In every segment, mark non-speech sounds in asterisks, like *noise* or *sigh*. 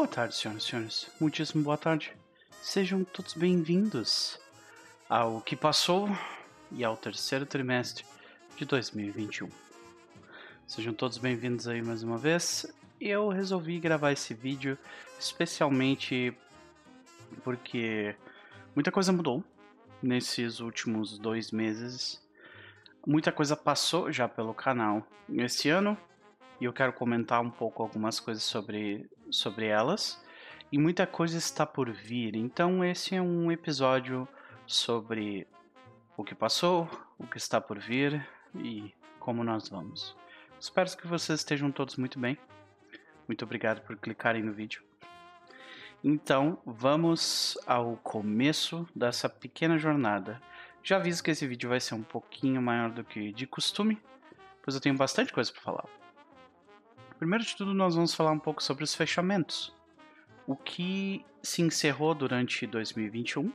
Boa tarde, senhoras e senhores. Muitíssimo boa tarde. Sejam todos bem-vindos ao que passou e ao terceiro trimestre de 2021. Sejam todos bem-vindos aí mais uma vez. Eu resolvi gravar esse vídeo especialmente porque muita coisa mudou nesses últimos dois meses. Muita coisa passou já pelo canal esse ano e eu quero comentar um pouco algumas coisas sobre, sobre elas. E muita coisa está por vir, então esse é um episódio sobre o que passou, o que está por vir e como nós vamos. Espero que vocês estejam todos muito bem. Muito obrigado por clicarem no vídeo. Então, vamos ao começo dessa pequena jornada. Já aviso que esse vídeo vai ser um pouquinho maior do que de costume, pois eu tenho bastante coisa para falar. Primeiro de tudo, nós vamos falar um pouco sobre os fechamentos. O que se encerrou durante 2021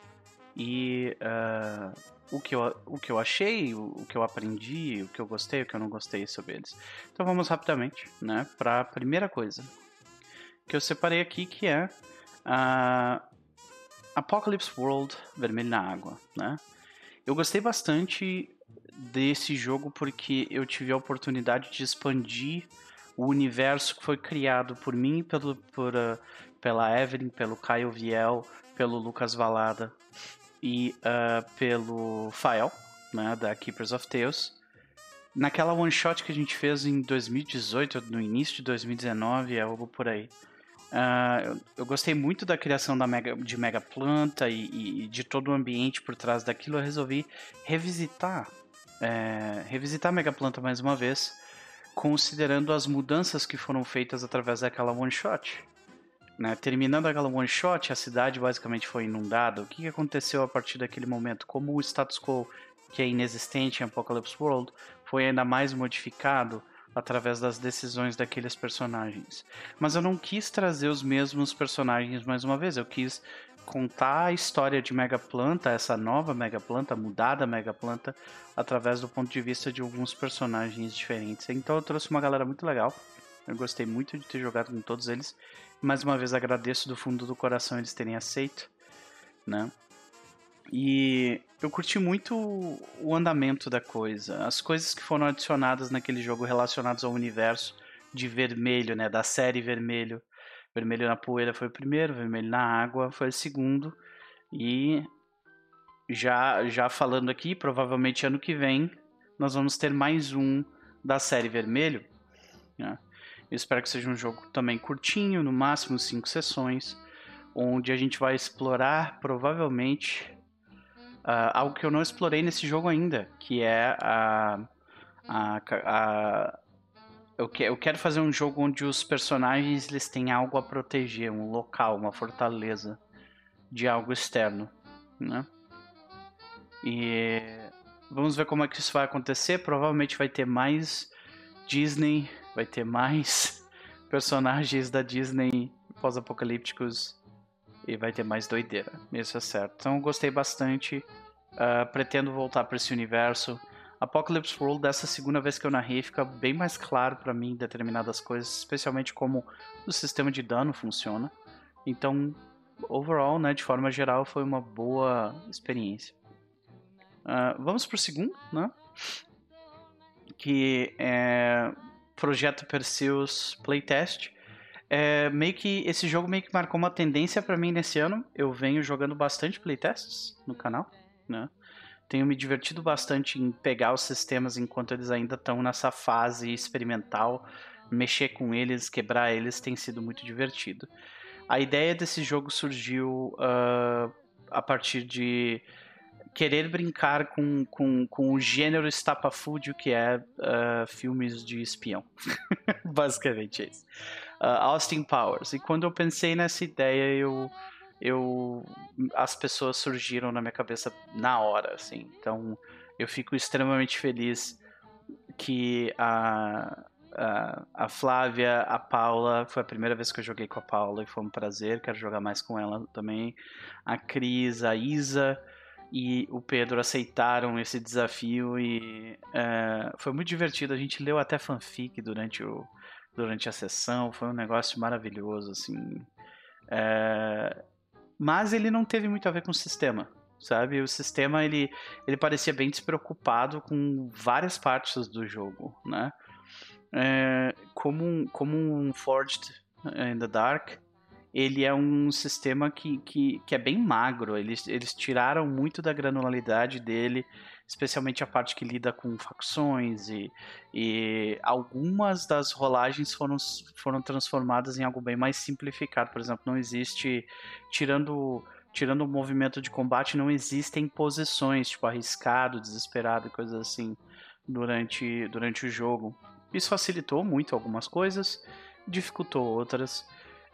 e uh, o, que eu, o que eu achei, o, o, que eu aprendi, o que eu gostei, o que eu não gostei sobre eles. Então vamos rapidamente né, para a primeira coisa que eu separei aqui, que é uh, Apocalypse World Vermelho na Água. Né? Eu gostei bastante desse jogo porque eu tive a oportunidade de expandir o universo que foi criado por mim, pelo, por, uh, pela Evelyn, pelo Caio Viel, pelo Lucas Valada e uh, pelo Fael, né, da Keepers of Tales. Naquela one shot que a gente fez em 2018, no início de 2019, é algo por aí. Uh, eu, eu, gostei muito da criação da mega, de Mega Planta e, e, de todo o ambiente por trás daquilo. Eu resolvi revisitar, é, revisitar Mega Planta mais uma vez considerando as mudanças que foram feitas através daquela one shot. Né? Terminando aquela one shot, a cidade basicamente foi inundada. O que aconteceu a partir daquele momento? Como o status quo, que é inexistente em Apocalypse World, foi ainda mais modificado através das decisões daqueles personagens. Mas eu não quis trazer os mesmos personagens mais uma vez, eu quis contar a história de Mega Planta, essa nova Mega Planta, mudada Mega Planta, através do ponto de vista de alguns personagens diferentes. Então eu trouxe uma galera muito legal. Eu gostei muito de ter jogado com todos eles. Mais uma vez agradeço do fundo do coração eles terem aceito, né? E eu curti muito o andamento da coisa, as coisas que foram adicionadas naquele jogo relacionadas ao universo de vermelho, né, da série vermelho Vermelho na poeira foi o primeiro, vermelho na água foi o segundo. E já, já falando aqui, provavelmente ano que vem nós vamos ter mais um da série Vermelho. Né? Eu espero que seja um jogo também curtinho, no máximo cinco sessões, onde a gente vai explorar provavelmente uh, algo que eu não explorei nesse jogo ainda, que é a, a, a eu, que, eu quero fazer um jogo onde os personagens eles têm algo a proteger, um local, uma fortaleza de algo externo, né? E vamos ver como é que isso vai acontecer. Provavelmente vai ter mais Disney, vai ter mais *laughs* personagens da Disney pós-apocalípticos e vai ter mais doideira. Isso é certo. Então gostei bastante. Uh, pretendo voltar para esse universo. Apocalypse World, dessa segunda vez que eu narrei, fica bem mais claro para mim determinadas coisas, especialmente como o sistema de dano funciona. Então, overall, né, de forma geral, foi uma boa experiência. Uh, vamos pro segundo, né? Que é Projeto Perseus Playtest. É, meio que esse jogo meio que marcou uma tendência para mim nesse ano. Eu venho jogando bastante playtests no canal, né? Tenho me divertido bastante em pegar os sistemas enquanto eles ainda estão nessa fase experimental, mexer com eles, quebrar eles, tem sido muito divertido. A ideia desse jogo surgiu uh, a partir de querer brincar com, com, com o gênero estapafúdio que é uh, filmes de espião. *laughs* Basicamente é isso. Uh, Austin Powers. E quando eu pensei nessa ideia, eu eu as pessoas surgiram na minha cabeça na hora, assim. Então, eu fico extremamente feliz que a, a, a, Flávia, a Paula, foi a primeira vez que eu joguei com a Paula e foi um prazer, quero jogar mais com ela também. A Cris, a Isa e o Pedro aceitaram esse desafio e é, foi muito divertido. A gente leu até fanfic durante, o, durante a sessão, foi um negócio maravilhoso, assim. É, mas ele não teve muito a ver com o sistema, sabe? O sistema ele, ele parecia bem despreocupado com várias partes do jogo, né? É, como, um, como um Forged in the Dark, ele é um sistema que, que, que é bem magro. Eles, eles tiraram muito da granularidade dele, especialmente a parte que lida com facções e, e algumas das rolagens foram, foram transformadas em algo bem mais simplificado. Por exemplo, não existe, tirando tirando o movimento de combate, não existem posições, tipo arriscado, desesperado coisas assim durante, durante o jogo. Isso facilitou muito algumas coisas, dificultou outras.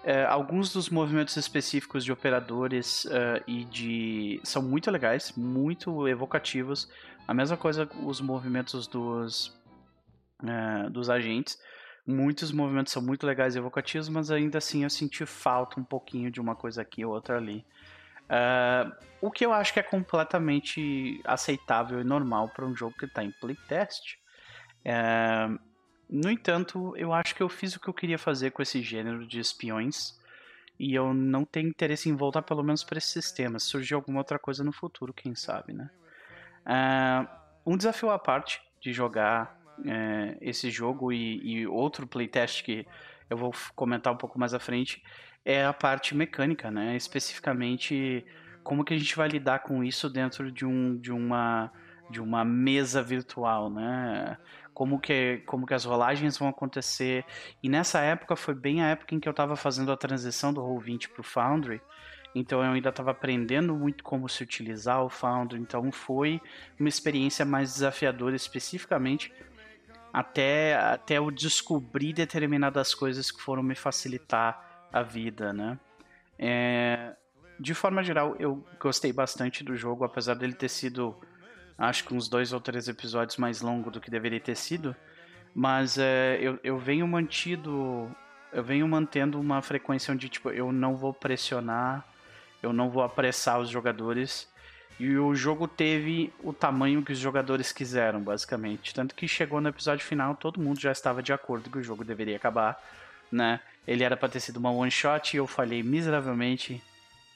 É, alguns dos movimentos específicos de operadores uh, e de são muito legais, muito evocativos. A mesma coisa os movimentos dos uh, dos agentes. Muitos movimentos são muito legais e evocativos, mas ainda assim eu senti falta um pouquinho de uma coisa aqui ou outra ali. Uh, o que eu acho que é completamente aceitável e normal para um jogo que está em playtest. Uh, no entanto, eu acho que eu fiz o que eu queria fazer com esse gênero de espiões e eu não tenho interesse em voltar pelo menos para esse sistema. Se surgir alguma outra coisa no futuro, quem sabe, né? Uh, um desafio à parte de jogar uh, esse jogo e, e, outro playtest que eu vou comentar um pouco mais à frente é a parte mecânica, né? Especificamente como que a gente vai lidar com isso dentro de, um, de, uma, de uma mesa virtual, né? Como que, como que as rolagens vão acontecer. E nessa época foi bem a época em que eu estava fazendo a transição do Roll20 para o Foundry. Então eu ainda estava aprendendo muito como se utilizar o Foundry. Então foi uma experiência mais desafiadora, especificamente até, até eu descobrir determinadas coisas que foram me facilitar a vida, né? É, de forma geral, eu gostei bastante do jogo, apesar dele ter sido acho que uns dois ou três episódios mais longo do que deveria ter sido. Mas é, eu, eu venho mantido. Eu venho mantendo uma frequência onde, tipo, eu não vou pressionar, eu não vou apressar os jogadores. E o jogo teve o tamanho que os jogadores quiseram, basicamente. Tanto que chegou no episódio final, todo mundo já estava de acordo que o jogo deveria acabar, né? Ele era para ter sido uma one shot e eu falhei miseravelmente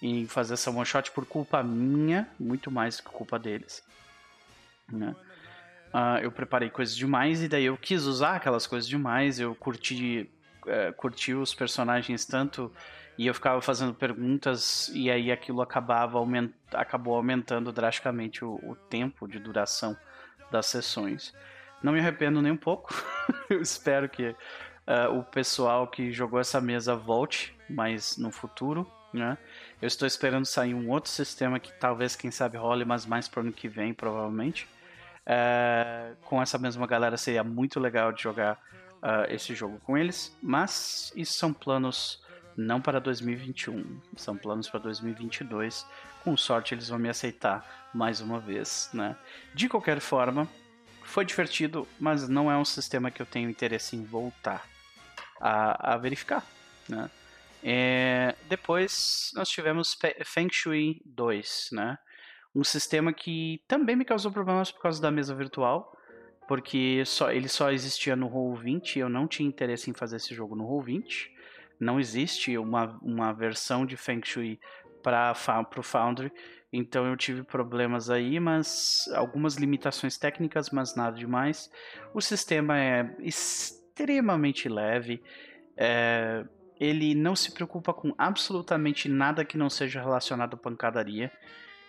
em fazer essa one shot por culpa minha, muito mais que culpa deles né? Uh, eu preparei coisas demais e daí eu quis usar aquelas coisas demais, eu curti, uh, curti os personagens tanto e eu ficava fazendo perguntas e aí aquilo acabava aument, acabou aumentando drasticamente o, o tempo de duração das sessões. Não me arrependo nem um pouco, *laughs* eu espero que uh, o pessoal que jogou essa mesa volte mais no futuro, né? Eu estou esperando sair um outro sistema que talvez, quem sabe, role, mas mais para o ano que vem, provavelmente. É, com essa mesma galera seria muito legal de jogar uh, esse jogo com eles, mas isso são planos não para 2021, são planos para 2022. Com sorte eles vão me aceitar mais uma vez, né? De qualquer forma, foi divertido, mas não é um sistema que eu tenho interesse em voltar a, a verificar, né? É, depois nós tivemos Feng Shui 2, né? um sistema que também me causou problemas por causa da mesa virtual, porque só, ele só existia no Roll20 e eu não tinha interesse em fazer esse jogo no Roll20. Não existe uma, uma versão de Feng Shui para o Foundry, então eu tive problemas aí, mas algumas limitações técnicas, mas nada demais. O sistema é extremamente leve, é, ele não se preocupa com absolutamente nada que não seja relacionado à pancadaria.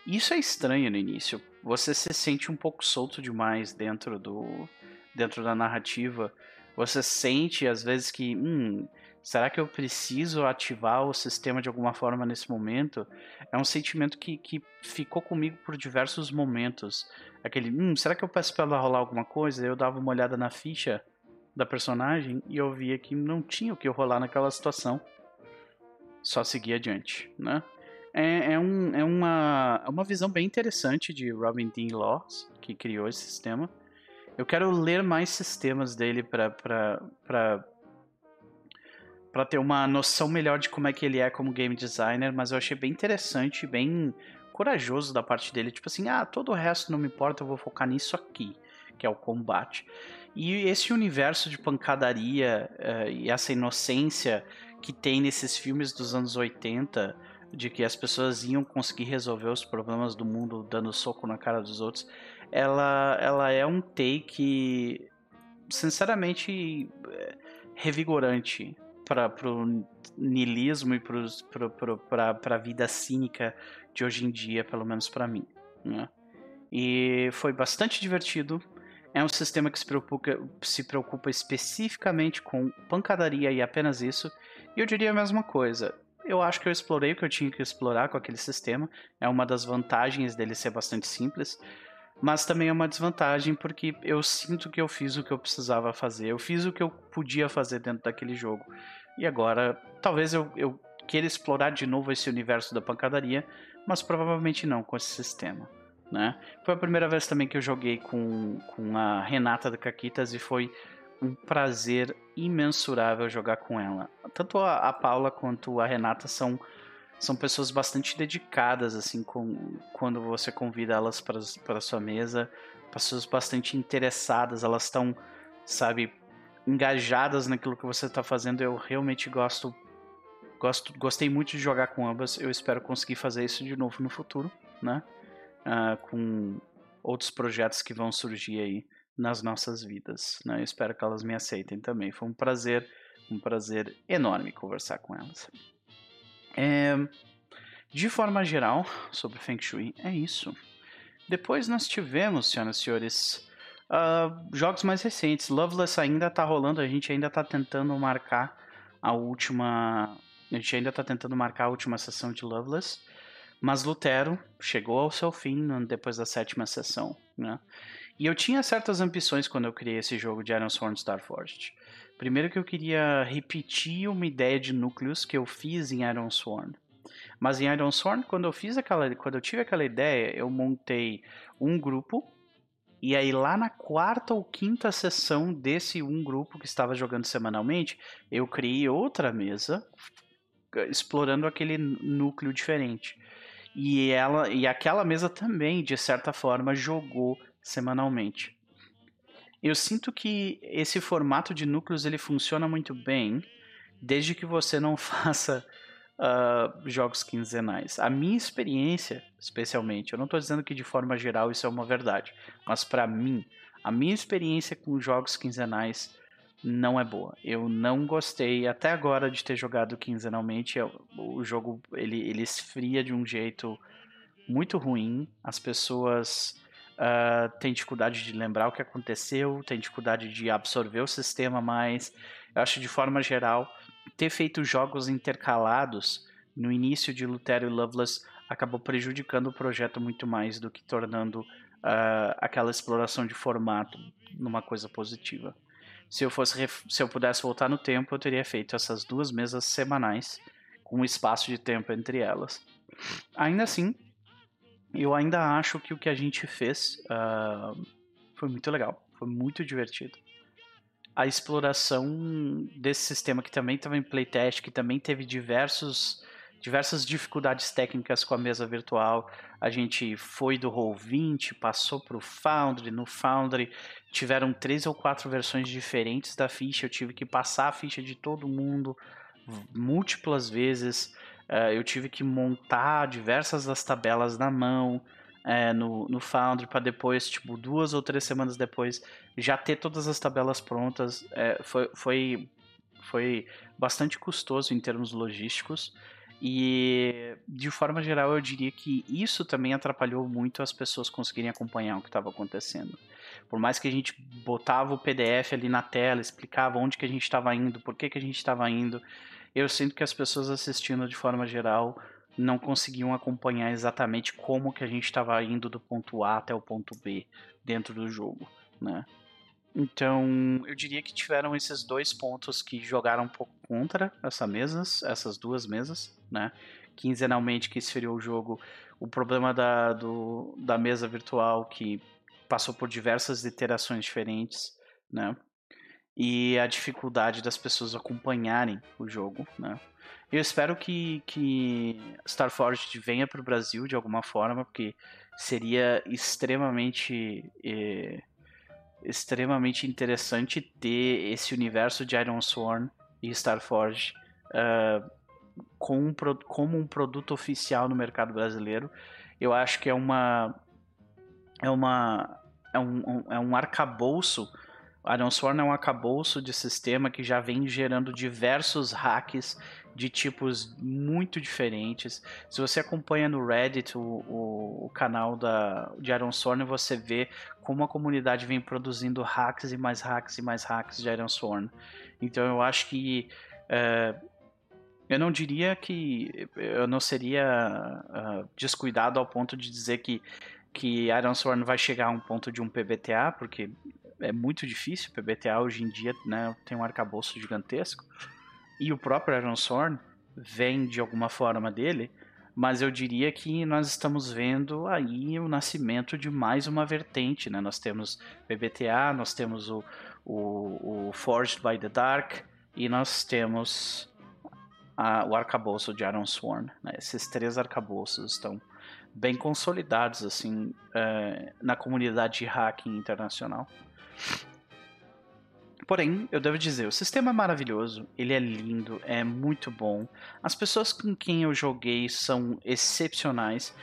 Isso é estranho no início. Você se sente um pouco solto demais dentro do dentro da narrativa. Você sente às vezes que, hum, será que eu preciso ativar o sistema de alguma forma nesse momento? É um sentimento que, que ficou comigo por diversos momentos. Aquele, hum, será que eu peço para ela rolar alguma coisa? Eu dava uma olhada na ficha da personagem e eu via que não tinha o que rolar naquela situação. Só seguir adiante, né? é, é, um, é uma, é uma visão bem interessante de Robin Dean Laws, que criou esse sistema. Eu quero ler mais sistemas dele para para ter uma noção melhor de como é que ele é como game designer, mas eu achei bem interessante, bem corajoso da parte dele, tipo assim, ah, todo o resto não me importa, eu vou focar nisso aqui, que é o combate. E esse universo de pancadaria uh, e essa inocência que tem nesses filmes dos anos 80, de que as pessoas iam conseguir resolver os problemas do mundo dando soco na cara dos outros, ela, ela é um take, sinceramente, eh, revigorante para o niilismo e para a vida cínica de hoje em dia, pelo menos para mim. Né? E foi bastante divertido. É um sistema que se preocupa, se preocupa especificamente com pancadaria e apenas isso. E eu diria a mesma coisa. Eu acho que eu explorei o que eu tinha que explorar com aquele sistema. É uma das vantagens dele ser bastante simples. Mas também é uma desvantagem porque eu sinto que eu fiz o que eu precisava fazer. Eu fiz o que eu podia fazer dentro daquele jogo. E agora, talvez eu, eu queira explorar de novo esse universo da pancadaria, mas provavelmente não com esse sistema. Né? Foi a primeira vez também que eu joguei com, com a Renata da Caquitas e foi um prazer imensurável jogar com ela. Tanto a, a Paula quanto a Renata são, são pessoas bastante dedicadas, assim, com, quando você convida elas para sua mesa, pessoas bastante interessadas, elas estão, sabe, engajadas naquilo que você está fazendo. Eu realmente gosto, gosto, gostei muito de jogar com ambas. Eu espero conseguir fazer isso de novo no futuro, né? Uh, com outros projetos que vão surgir aí nas nossas vidas. Né? Eu espero que elas me aceitem também. Foi um prazer, um prazer enorme conversar com elas. É, de forma geral, sobre Feng Shui, é isso. Depois nós tivemos, senhoras e senhores, uh, jogos mais recentes. Loveless ainda está rolando, a gente ainda está tentando marcar a última. A gente ainda está tentando marcar a última sessão de Loveless. Mas Lutero chegou ao seu fim depois da sétima sessão. Né? E eu tinha certas ambições quando eu criei esse jogo de Iron Sworn Starforged. Primeiro que eu queria repetir uma ideia de núcleos que eu fiz em Iron Sworn. Mas em Iron Sworn, quando eu fiz aquela, quando eu tive aquela ideia, eu montei um grupo e aí lá na quarta ou quinta sessão desse um grupo que estava jogando semanalmente, eu criei outra mesa explorando aquele núcleo diferente. E ela e aquela mesa também, de certa forma, jogou semanalmente. Eu sinto que esse formato de núcleos ele funciona muito bem, desde que você não *laughs* faça uh, jogos quinzenais. A minha experiência, especialmente, eu não estou dizendo que de forma geral isso é uma verdade, mas para mim, a minha experiência com jogos quinzenais não é boa. Eu não gostei até agora de ter jogado quinzenalmente. O jogo ele, ele esfria de um jeito muito ruim. As pessoas uh, tem dificuldade de lembrar o que aconteceu, tem dificuldade de absorver o sistema mais. Eu acho de forma geral, ter feito jogos intercalados no início de Lutero e Loveless acabou prejudicando o projeto muito mais do que tornando uh, aquela exploração de formato numa coisa positiva. Se eu fosse se eu pudesse voltar no tempo, eu teria feito essas duas mesas semanais com um espaço de tempo entre elas. Ainda assim, eu ainda acho que o que a gente fez uh, foi muito legal, foi muito divertido. A exploração desse sistema que também estava em playtest, que também teve diversos, diversas dificuldades técnicas com a mesa virtual. A gente foi do Roll20, passou para o Foundry. No Foundry tiveram três ou quatro versões diferentes da ficha. Eu tive que passar a ficha de todo mundo múltiplas vezes. Uh, eu tive que montar diversas das tabelas na mão é, no, no Foundry para depois, tipo, duas ou três semanas depois, já ter todas as tabelas prontas. É, foi, foi, foi bastante custoso em termos logísticos. E de forma geral, eu diria que isso também atrapalhou muito as pessoas conseguirem acompanhar o que estava acontecendo. Por mais que a gente botava o PDF ali na tela, explicava onde que a gente estava indo, por que, que a gente estava indo, eu sinto que as pessoas assistindo de forma geral não conseguiam acompanhar exatamente como que a gente estava indo do ponto A até o ponto B dentro do jogo, né? Então, eu diria que tiveram esses dois pontos que jogaram um pouco contra essa mesas, essas duas mesas, né? Quinzenalmente que esfriou o jogo, o problema da, do, da mesa virtual que passou por diversas iterações diferentes, né? e a dificuldade das pessoas acompanharem o jogo, né? Eu espero que, que Starforged venha para o Brasil de alguma forma, porque seria extremamente eh, extremamente interessante ter esse universo de Iron Sworn e Starforge uh, com um, como um produto oficial no mercado brasileiro. Eu acho que é uma é uma é um, é um arcabouço Iron Sworn é um arcabouço de sistema que já vem gerando diversos hacks de tipos muito diferentes. Se você acompanha no Reddit o, o, o canal da, de Iron Sworn, você vê como a comunidade vem produzindo hacks e mais hacks e mais hacks de Iron Sworn. Então eu acho que. Uh, eu não diria que. Eu não seria uh, descuidado ao ponto de dizer que, que Iron Sworn vai chegar a um ponto de um PBTA, porque é muito difícil. PBTA hoje em dia né, tem um arcabouço gigantesco e o próprio Aaron Sorn vem de alguma forma dele, mas eu diria que nós estamos vendo aí o nascimento de mais uma vertente, né? Nós temos BBTA, nós temos o, o, o Forged by the Dark e nós temos a, o arcabouço de Aaron Sworn. Né? Esses três arcabouços estão bem consolidados assim é, na comunidade de hacking internacional. Porém, eu devo dizer, o sistema é maravilhoso, ele é lindo, é muito bom. As pessoas com quem eu joguei são excepcionais,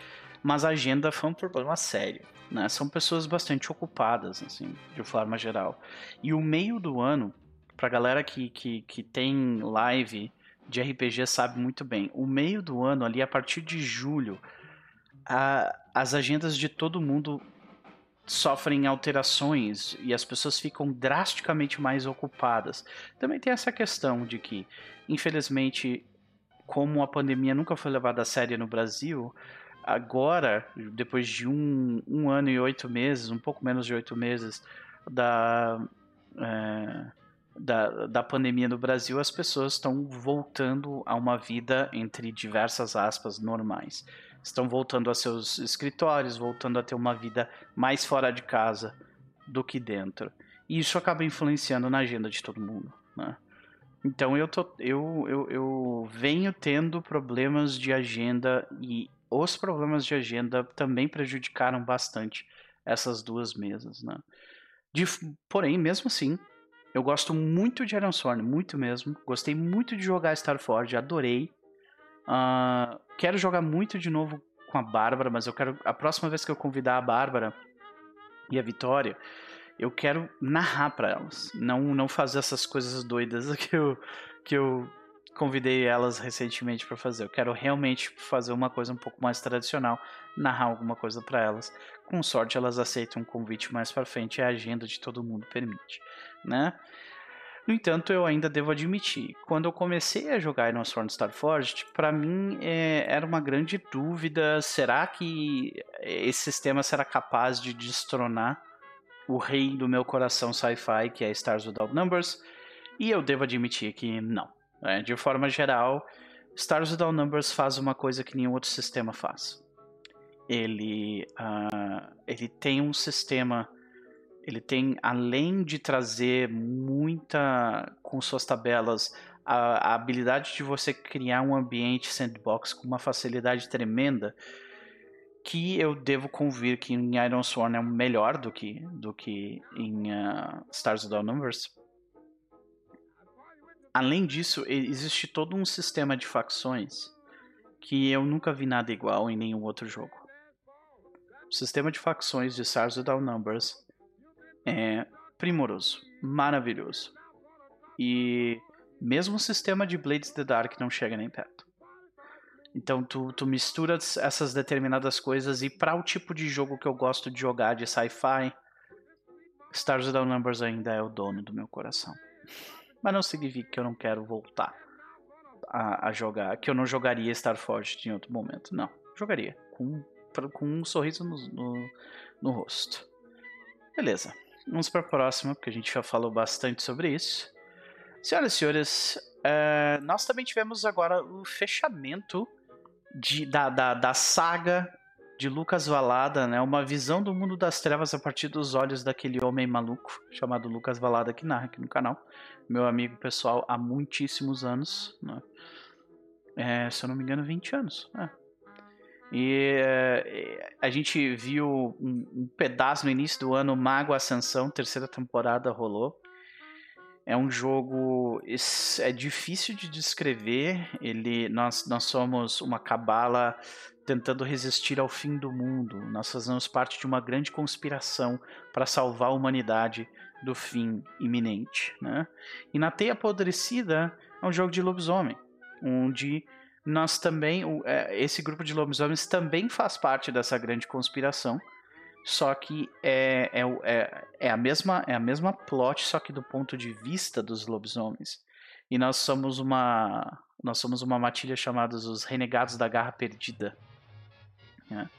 mas a agenda foi um problema sério. Né? São pessoas bastante ocupadas, assim, de forma geral. E o meio do ano, pra galera que, que, que tem live de RPG sabe muito bem, o meio do ano, ali a partir de julho, a, as agendas de todo mundo sofrem alterações e as pessoas ficam drasticamente mais ocupadas. Também tem essa questão de que, infelizmente, como a pandemia nunca foi levada a sério no Brasil, agora, depois de um, um ano e oito meses, um pouco menos de oito meses da, é, da, da pandemia no Brasil, as pessoas estão voltando a uma vida, entre diversas aspas, normais estão voltando a seus escritórios, voltando a ter uma vida mais fora de casa do que dentro. E isso acaba influenciando na agenda de todo mundo. Né? Então eu, tô, eu, eu, eu venho tendo problemas de agenda e os problemas de agenda também prejudicaram bastante essas duas mesas. Né? De, porém, mesmo assim, eu gosto muito de Iron Sword, muito mesmo. Gostei muito de jogar Starforge, adorei. Uh, quero jogar muito de novo com a Bárbara, mas eu quero. A próxima vez que eu convidar a Bárbara e a Vitória, eu quero narrar para elas. Não, não fazer essas coisas doidas *laughs* que eu, que eu convidei elas recentemente para fazer. Eu quero realmente fazer uma coisa um pouco mais tradicional, narrar alguma coisa para elas. Com sorte, elas aceitam um convite mais para frente, a agenda de todo mundo permite, né? No entanto, eu ainda devo admitir, quando eu comecei a jogar Iron Sword Starforged, para mim é, era uma grande dúvida: será que esse sistema será capaz de destronar o rei do meu coração sci-fi, que é Stars Without Numbers? E eu devo admitir que não. Né? De forma geral, Stars Without Numbers faz uma coisa que nenhum outro sistema faz. Ele, uh, ele tem um sistema ele tem, além de trazer muita, com suas tabelas, a, a, habilidade de você criar um ambiente sandbox com uma facilidade tremenda, que eu devo convir que em Iron Sworn é melhor do que, do que em uh, Stars Without Numbers. Além disso, existe todo um sistema de facções que eu nunca vi nada igual em nenhum outro jogo. O sistema de facções de Stars Without Numbers é primoroso, maravilhoso. E mesmo o sistema de Blades the Dark não chega nem perto. Então tu, tu misturas essas determinadas coisas e para o tipo de jogo que eu gosto de jogar de sci-fi, Stars Without Numbers ainda é o dono do meu coração. Mas não significa que eu não quero voltar a, a jogar, que eu não jogaria Starforged em outro momento. Não, jogaria com, com um sorriso no, no, no rosto. Beleza. Vamos para a próxima, porque a gente já falou bastante sobre isso. Senhoras e senhores, uh, nós também tivemos agora o fechamento de, da, da, da saga de Lucas Valada, né? Uma visão do mundo das trevas a partir dos olhos daquele homem maluco chamado Lucas Valada que narra aqui no canal. Meu amigo pessoal há muitíssimos anos, né? É, se eu não me engano, 20 anos. É. E uh, a gente viu um, um, pedaço no início do ano, Mago Ascensão, terceira temporada rolou. É um jogo é difícil de descrever. Ele, nós, nós somos uma cabala tentando resistir ao fim do mundo. Nós fazemos parte de uma grande conspiração para salvar a humanidade do fim iminente. Né? E na Teia Apodrecida é um jogo de lobisomem, onde nós também, é, esse grupo de lobisomens também faz parte dessa grande conspiração. Só que é, é, é, é, a mesma, é a mesma plot, só que do ponto de vista dos lobisomens. E nós somos uma nós somos uma matilha chamada os Renegados da Garra Perdida. Né?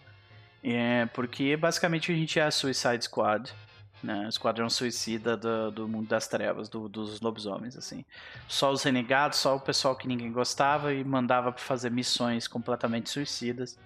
É, porque basicamente a gente é a Suicide Squad né? Esquadrão Suicida do, do mundo das trevas, do, dos lobisomens, assim. Só os renegados, só o pessoal que ninguém gostava e mandava pra fazer missões completamente suicidas.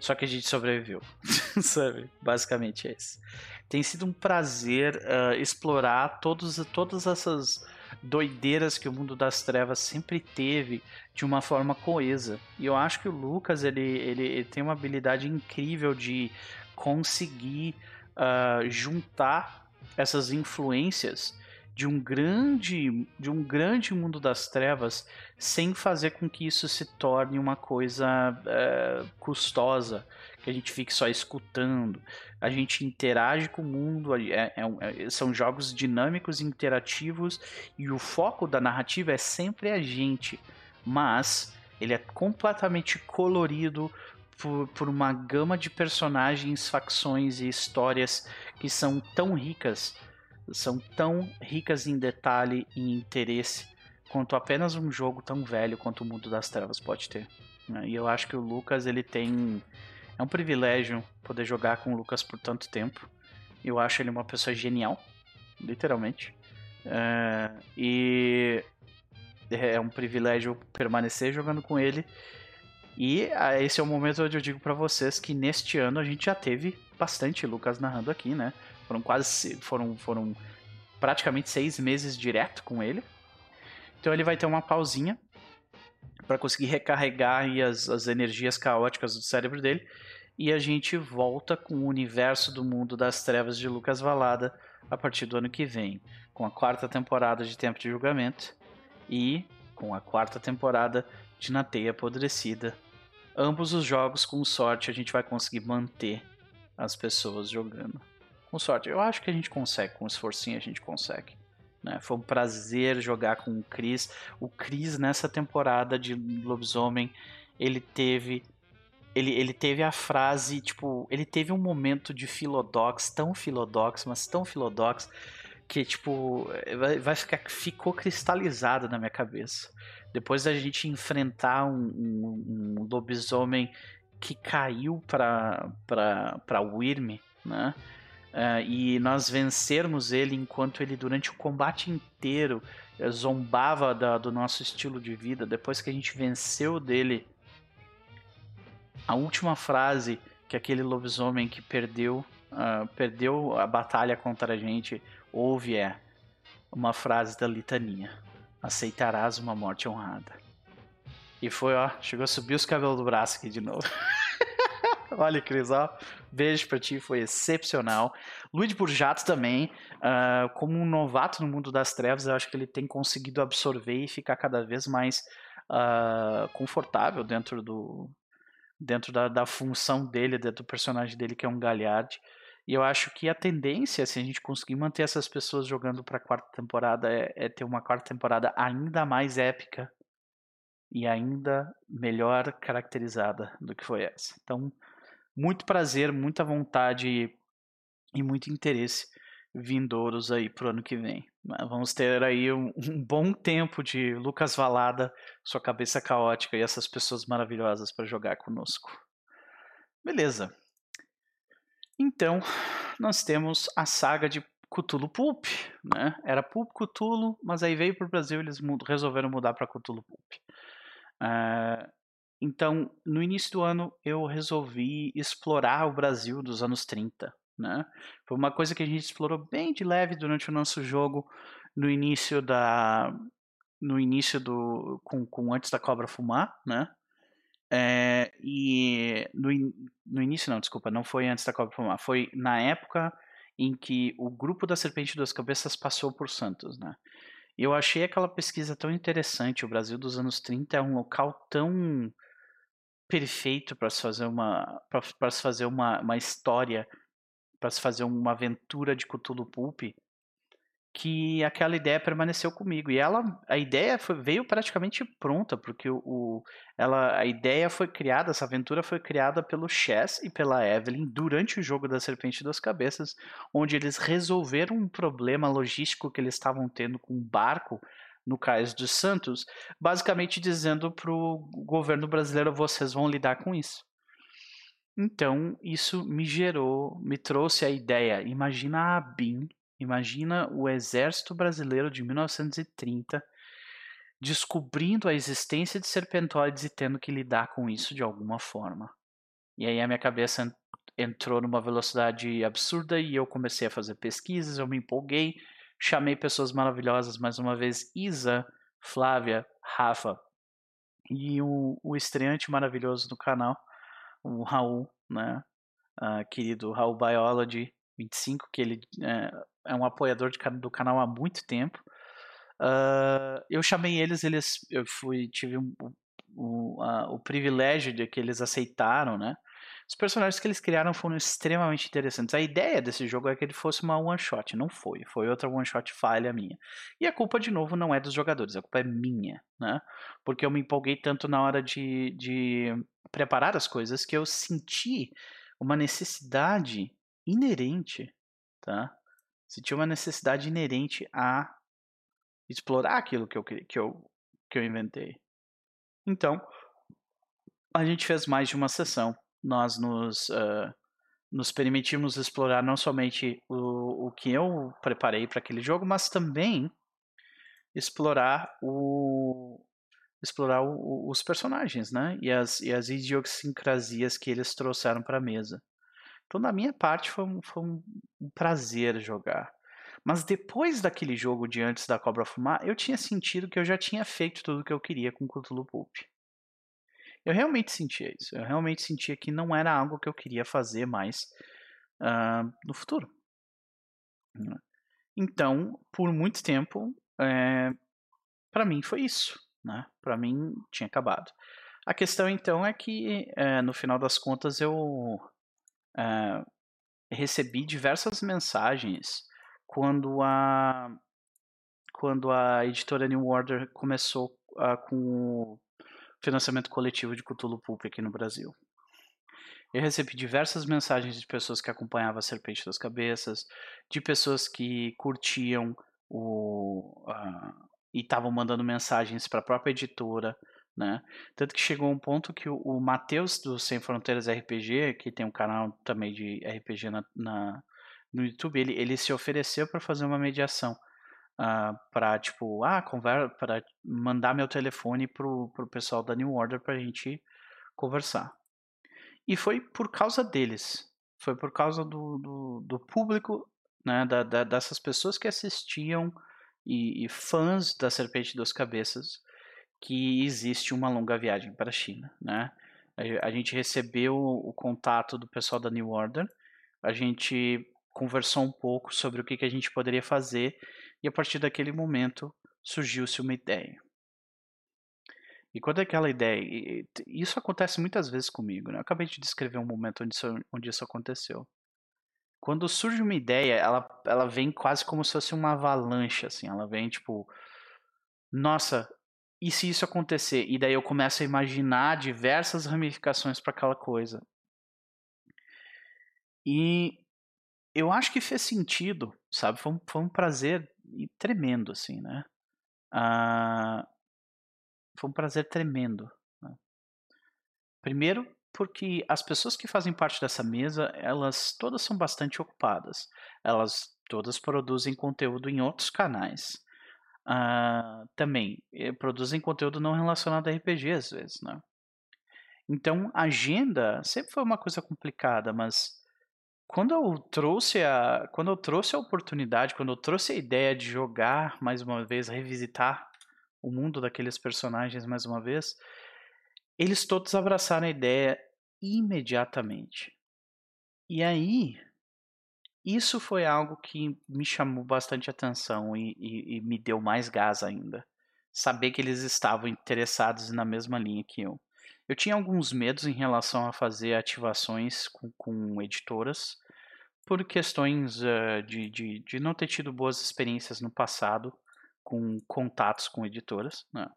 Só que a gente sobreviveu, *laughs* sabe? Basicamente é isso. Tem sido um prazer uh, explorar todos, todas essas doideiras que o mundo das trevas sempre teve de uma forma coesa. E eu acho que o Lucas ele, ele, ele tem uma habilidade incrível de conseguir uh, juntar essas influências de um grande de um grande mundo das trevas sem fazer com que isso se torne uma coisa uh, custosa que a gente fique só escutando. A gente interage com o mundo é, é, é, são jogos dinâmicos interativos e o foco da narrativa é sempre a gente mas ele é completamente colorido por, por uma gama de personagens, facções e histórias que são tão ricas, são tão ricas em detalhe e interesse quanto apenas um jogo tão velho quanto o Mundo das Trevas pode ter. Né? E eu acho que o Lucas ele tem é um privilégio poder jogar com o Lucas por tanto tempo. Eu acho ele uma pessoa genial, literalmente. É, e é um privilégio permanecer jogando com ele e ah, esse é o momento onde eu digo para vocês que neste ano a gente já teve bastante Lucas narrando aqui, né? Foram quase. Foram, foram praticamente seis meses direto com ele. Então ele vai ter uma pausinha para conseguir recarregar as, as energias caóticas do cérebro dele. E a gente volta com o universo do mundo das trevas de Lucas Valada a partir do ano que vem, com a quarta temporada de Tempo de Julgamento e com a quarta temporada de Na Teia Apodrecida. Ambos os jogos, com sorte, a gente vai conseguir manter as pessoas jogando. Com sorte, eu acho que a gente consegue, com esforcinho a gente consegue. Né? Foi um prazer jogar com o Chris. O Chris, nessa temporada de Lobisomem, ele teve ele, ele teve a frase, tipo, ele teve um momento de Philodox, tão Philodox, mas tão Philodox, que, tipo, vai, vai ficar, ficou cristalizado na minha cabeça. Depois da gente enfrentar um, um, um lobisomem que caiu para para Wyrm, né? Uh, e nós vencermos ele enquanto ele durante o combate inteiro eh, zombava da, do nosso estilo de vida. Depois que a gente venceu dele, a última frase que aquele lobisomem que perdeu uh, perdeu a batalha contra a gente ouve é uma frase da litania aceitarás uma morte honrada. E foi, ó, chegou a subir os cabelos do braço aqui de novo. *laughs* Olha, Cris, ó, beijo pra ti, foi excepcional. Luiz Burjato também, uh, como um novato no mundo das trevas, eu acho que ele tem conseguido absorver e ficar cada vez mais uh, confortável dentro do dentro da, da função dele, dentro do personagem dele, que é um Galhardi. E eu acho que a tendência, se a gente conseguir manter essas pessoas jogando para a quarta temporada, é, é, ter uma quarta temporada ainda mais épica e ainda melhor caracterizada do que foi essa. Então, muito prazer, muita vontade e muito interesse vindouros aí pro ano que vem. Vamos ter aí um, *laughs* um bom tempo de Lucas Valada, sua cabeça caótica e essas pessoas maravilhosas para jogar conosco. Beleza. Então, nós temos a saga de Cthulhu Pulp, né? Era Pulp Cthulhu, mas aí veio para o Brasil eles resolveram mudar para Cthulhu Pulp. Uh, então, no início do ano, eu resolvi explorar o Brasil dos anos 30, né? Foi uma coisa que a gente explorou bem de leve durante o nosso jogo no início da no início do com, com antes da cobra fumar, né? É, e no, no início, não, desculpa, não foi antes da Copa Fumar, foi na época em que o grupo da Serpente das Cabeças passou por Santos, né? Eu achei aquela pesquisa tão interessante. O Brasil dos anos 30 é um local tão perfeito para se fazer uma para se fazer uma, uma história, para se fazer uma aventura de Cthulhu Pulp, que aquela ideia permaneceu comigo. E ela, a ideia foi, veio praticamente pronta, porque o, o, ela, a ideia foi criada, essa aventura foi criada pelo Chess e pela Evelyn durante o jogo da Serpente das Cabeças, onde eles resolveram um problema logístico que eles estavam tendo com um barco no Cais dos Santos, basicamente dizendo para o governo brasileiro: vocês vão lidar com isso. Então, isso me gerou, me trouxe a ideia. Imagina a BIM Imagina o exército brasileiro de 1930 descobrindo a existência de serpentóides e tendo que lidar com isso de alguma forma. E aí a minha cabeça entrou numa velocidade absurda e eu comecei a fazer pesquisas, eu me empolguei, chamei pessoas maravilhosas mais uma vez, Isa, Flávia, Rafa e o, o estreante maravilhoso do canal, o Raul, né? Uh, querido Raul Biology 25, que ele é, é um apoiador de, do canal há muito tempo. Uh, eu chamei eles, eles eu fui tive um, um, uh, o privilégio de que eles aceitaram, né? Os personagens que eles criaram foram extremamente interessantes. A ideia desse jogo é que ele fosse uma one shot, não foi. Foi outra one shot falha minha. E a culpa de novo não é dos jogadores, a culpa é minha, né? Porque eu me empolguei tanto na hora de, de preparar as coisas que eu senti uma necessidade inerente, tá? Sentia uma necessidade inerente a explorar aquilo que eu, que eu, que eu inventei. Então, a gente fez mais de uma sessão. Nós nos, uh, nos permitimos explorar não somente o, o que eu preparei para aquele jogo, mas também explorar o explorar o, os personagens, né? E as, e as idiosincrasias que eles trouxeram para a mesa. Então, da minha parte, foi um, foi um prazer jogar. Mas depois daquele jogo de antes da Cobra Fumar, eu tinha sentido que eu já tinha feito tudo o que eu queria com Cthulhu Pulp. Eu realmente sentia isso. Eu realmente sentia que não era algo que eu queria fazer mais uh, no futuro. Então, por muito tempo, é, eh, para mim foi isso. Né? Para mim, tinha acabado. A questão, então, é que, é, no final das contas, eu uh, recebi diversas mensagens quando a quando a editora New Order começou uh, com o financiamento coletivo de Cthulhu Pulp aqui no Brasil. Eu recebi diversas mensagens de pessoas que acompanhavam a Serpente das Cabeças, de pessoas que curtiam o uh, e estavam mandando mensagens para a própria editora, né? Tanto que chegou um ponto que o, o Matheus do Sem Fronteiras RPG, que tem um canal também de RPG na, na no YouTube, ele, ele se ofereceu para fazer uma mediação. Uh, ah, para tipo, ah, conversa, para mandar meu telefone pro, pro pessoal da New Order para a gente conversar. E foi por causa deles, foi por causa do, do, do público, né, da, da, dessas pessoas que assistiam e, e fãs da Serpente dos Cabeças, que existe uma longa viagem para a China, né? A gente recebeu o contato do pessoal da New Order, a gente conversou um pouco sobre o que, que a gente poderia fazer e a partir daquele momento surgiu-se uma ideia. E quando aquela ideia, isso acontece muitas vezes comigo, né? Eu acabei de descrever um momento onde isso, onde isso aconteceu. Quando surge uma ideia, ela, ela vem quase como se fosse uma avalanche, assim. Ela vem tipo, nossa, e se isso acontecer? E daí eu começo a imaginar diversas ramificações para aquela coisa. E eu acho que fez sentido, sabe? Foi um, foi um prazer tremendo, assim, né? Ah, foi um prazer tremendo. Né? Primeiro, porque as pessoas que fazem parte dessa mesa, elas todas são bastante ocupadas. Elas todas produzem conteúdo em outros canais uh, também eh, produzem conteúdo não relacionado a RPG às vezes, né? Então, agenda sempre foi uma coisa complicada, mas quando eu trouxe a quando eu trouxe a oportunidade, quando eu trouxe a ideia de jogar mais uma vez, revisitar o mundo daqueles personagens mais uma vez, eles todos abraçaram a ideia imediatamente. E aí, isso foi algo que me chamou bastante atenção e, e, e me deu mais gás ainda. Saber que eles estavam interessados na mesma linha que eu. Eu tinha alguns medos em relação a fazer ativações com, com editoras, por questões uh, de, de, de, não ter tido boas experiências no passado com contatos com editoras. Né?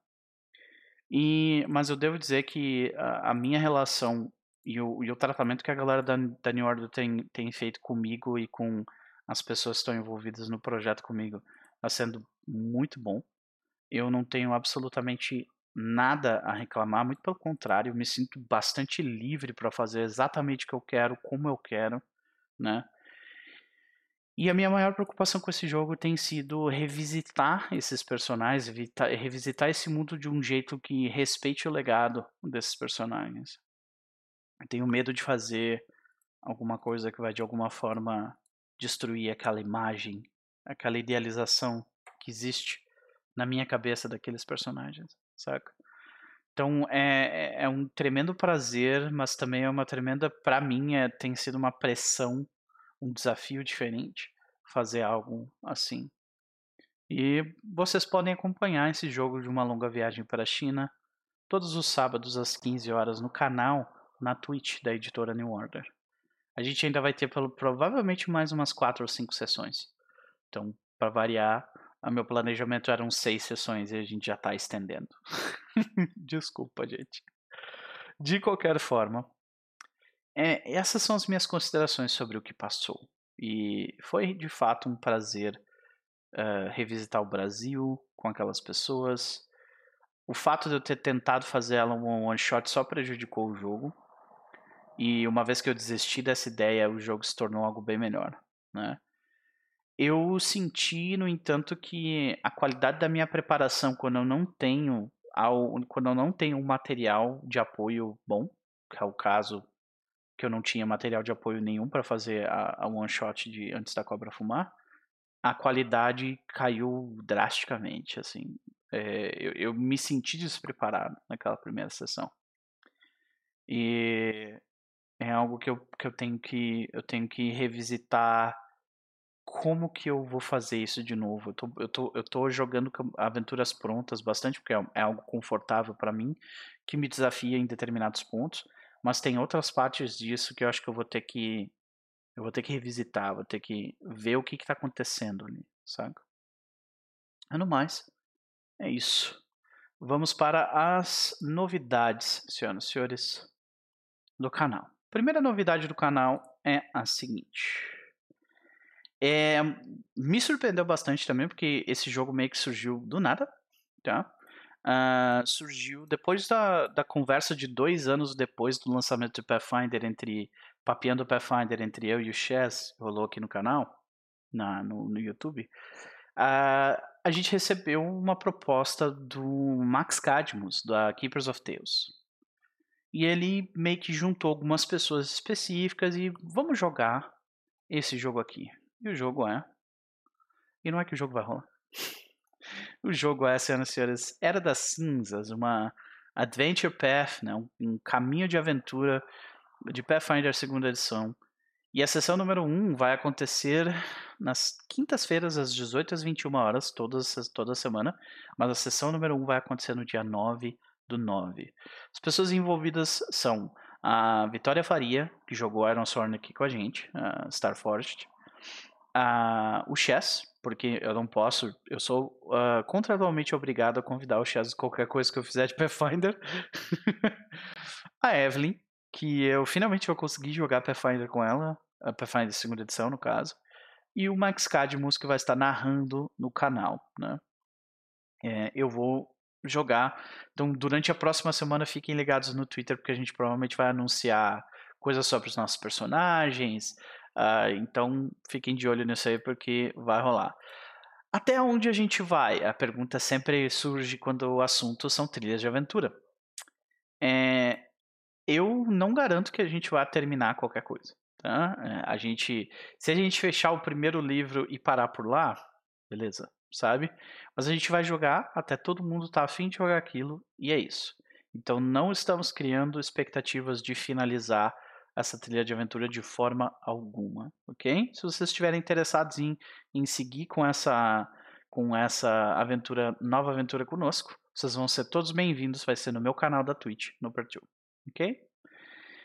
E, mas eu devo dizer que a, a minha relação e o, e o, tratamento que a galera da, da New Order tem, tem feito comigo e com as pessoas que estão envolvidas no projeto comigo está sendo muito bom. Eu não tenho absolutamente nada a reclamar, muito pelo contrário, me sinto bastante livre para fazer exatamente o que eu quero, como eu quero, né? E a minha maior preocupação com esse jogo tem sido revisitar esses personagens, revisitar esse mundo de um jeito que respeite o legado desses personagens. Eu tenho medo de fazer alguma coisa que vai de alguma forma destruir aquela imagem, aquela idealização que existe na minha cabeça daqueles personagens saca? Então é, é, é um tremendo prazer, mas também é uma tremenda, para mim, é, tem sido uma pressão, um desafio diferente fazer algo assim. E vocês podem acompanhar esse jogo de uma longa viagem para a China todos os sábados às 15 horas no canal na Twitch da editora New Order. A gente ainda vai ter provavelmente mais umas 4 ou 5 sessões. Então, para variar, o meu planejamento eram seis sessões e a gente já está estendendo. *laughs* Desculpa, gente. De qualquer forma, é, essas são as minhas considerações sobre o que passou. E foi de fato um prazer uh, revisitar o Brasil com aquelas pessoas. O fato de eu ter tentado fazer ela um one shot só prejudicou o jogo. E uma vez que eu desisti dessa ideia, o jogo se tornou algo bem melhor, né? Eu senti, no entanto, que a qualidade da minha preparação quando eu não tenho ao, quando eu não tenho um material de apoio bom, que é o caso que eu não tinha material de apoio nenhum para fazer a, a, one shot de antes da cobra fumar, a qualidade caiu drasticamente, assim. É, eu, eu, me senti despreparado naquela primeira sessão. E é algo que eu, que eu tenho que eu tenho que revisitar como que eu vou fazer isso de novo? Eu tô, eu tô, eu tô jogando aventuras prontas bastante, porque é, é algo confortável para mim, que me desafia em determinados pontos, mas tem outras partes disso que eu acho que eu vou ter que eu vou ter que revisitar, vou ter que ver o que está acontecendo ali, sabe? No mais, é isso. Vamos para as novidades, senhoras e senhores, do canal. Primeira novidade do canal é a seguinte. É, me surpreendeu bastante também, porque esse jogo meio que surgiu do nada, tá? Uh, surgiu depois da, da conversa de dois anos depois do lançamento do Pathfinder entre papiando Pathfinder entre eu e o Chess, rolou aqui no canal, na, no, no YouTube. Uh, a gente recebeu uma proposta do Max Cadmus, da Keepers of Tales. E ele meio que juntou algumas pessoas específicas e vamos jogar esse jogo aqui. E o jogo é. E não é que o jogo vai rolar. O jogo é, senhoras e senhores, Era das Cinzas, uma Adventure Path, né? um, caminho de aventura de Pathfinder segunda edição. E a sessão número 1 um vai acontecer nas quintas-feiras, às 18 às 21 horas, todas, toda semana. Mas a sessão número 1 um vai acontecer no dia 9 do 9. As pessoas envolvidas são a Vitória Faria, que jogou Iron Sword aqui com a gente, a Starforged uh, o Chess, porque eu não posso, eu sou uh, contratualmente obrigado a convidar o Chess qualquer coisa que eu fizer de Pathfinder. *laughs* a Evelyn, que eu finalmente vou conseguir jogar Pathfinder com ela, a Pathfinder segunda edição no caso, e o Max Cadmus que vai estar narrando no canal, né? É, eu vou jogar. Então, durante a próxima semana, fiquem ligados no Twitter, porque a gente provavelmente vai anunciar coisas sobre os nossos personagens, Uh, então fiquem de olho nisso aí porque vai rolar. Até onde a gente vai? A pergunta sempre surge quando o assunto são trilhas de aventura. É, eu não garanto que a gente vá terminar qualquer coisa. Tá? É, a gente, se a gente fechar o primeiro livro e parar por lá, beleza, sabe? Mas a gente vai jogar até todo mundo tá afim de jogar aquilo e é isso. Então não estamos criando expectativas de finalizar essa trilha de aventura de forma alguma, ok? Se vocês estiverem interessados em, em seguir com essa com essa aventura, nova aventura conosco, vocês vão ser todos bem-vindos, vai ser no meu canal da Twitch, no Pertube, ok?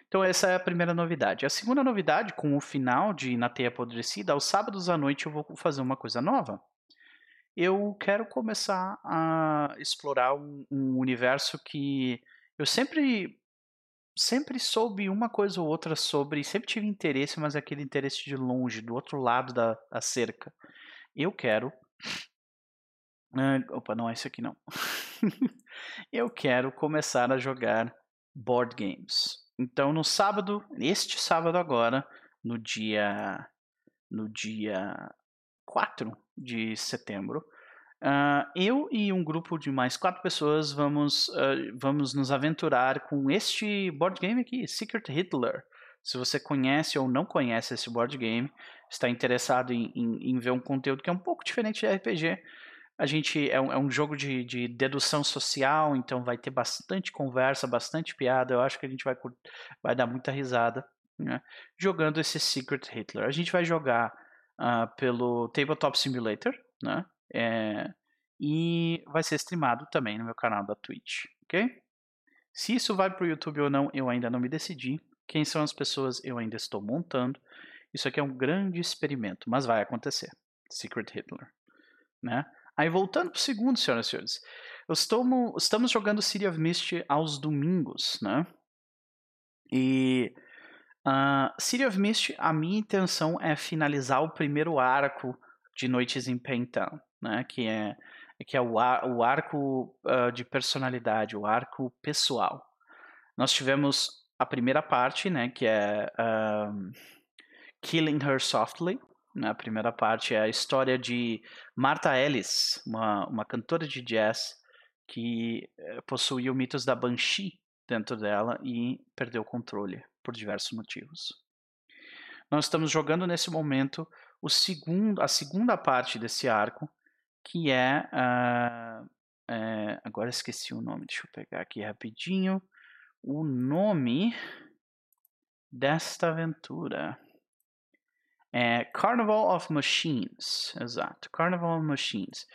Então essa é a primeira novidade. A segunda novidade, com o final de Na Teia Apodrecida, aos sábados à noite eu vou fazer uma coisa nova. Eu quero começar a explorar um, um universo que eu sempre sempre soube uma coisa ou outra sobre, sempre tive interesse, mas aquele interesse de longe, do outro lado da, da cerca. Eu quero. Uh, opa, não é isso aqui não. *laughs* eu quero começar a jogar board games. Então, no sábado, este sábado agora, no dia no dia 4 de setembro, Uh, eu e um grupo de mais quatro pessoas vamos, uh, vamos nos aventurar com este board game aqui, Secret Hitler. Se você conhece ou não conhece esse board game, está interessado em, em, em ver um conteúdo que é um pouco diferente de RPG, a gente é um, é um jogo de, de, dedução social, então vai ter bastante conversa, bastante piada. Eu acho que a gente vai, vai dar muita risada né? jogando esse Secret Hitler. A gente vai jogar uh, pelo Tabletop Simulator, né? É, e vai ser streamado também no meu canal da Twitch, ok? Se isso vai para o YouTube ou não, eu ainda não me decidi. Quem são as pessoas, eu ainda estou montando. Isso aqui é um grande experimento, mas vai acontecer. Secret Hitler, né? Aí voltando para o segundo, senhoras e senhores. Estou, estamos jogando City of Mist aos domingos, né? E uh, City of Mist, a minha intenção é finalizar o primeiro arco de Noites em Pentown né? Que é que é o, ar, o arco uh, de personalidade, o arco pessoal. Nós tivemos a primeira parte, né? Que é um, Killing Her Softly. Né, a primeira parte é a história de Martha Ellis, uma, uma cantora de jazz que eh, possuía o mitos da Banshee dentro dela e perdeu o controle por diversos motivos. Nós estamos jogando nesse momento o segundo, a segunda parte desse arco, que é, uh, agora esqueci o nome, deixa eu pegar aqui rapidinho, o nome desta aventura é Carnival of Machines, exato, Carnival of Machines,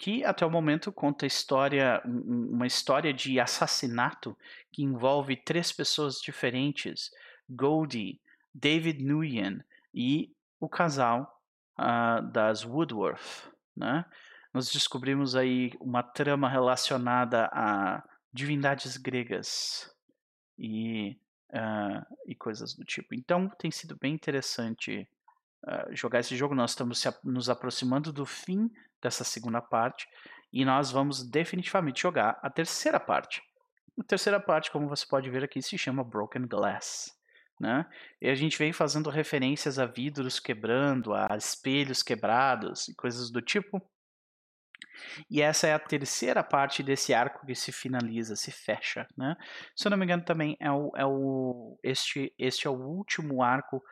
que até o momento conta história, uma história de assassinato que envolve três pessoas diferentes, Goldie, David Nguyen e o casal uh, das Woodworth né? Nós descobrimos aí uma trama relacionada a divindades gregas e, uh, e coisas do tipo. Então tem sido bem interessante uh, jogar esse jogo. Nós estamos nos aproximando do fim dessa segunda parte e nós vamos definitivamente jogar a terceira parte. A terceira parte, como você pode ver aqui, se chama Broken Glass. Né? E a gente vem fazendo referências a vidros quebrando, a espelhos quebrados e coisas do tipo. E essa é a terceira parte desse arco que se finaliza, se fecha, né? Se eu não me engano, também é o, é o este, este é o último arco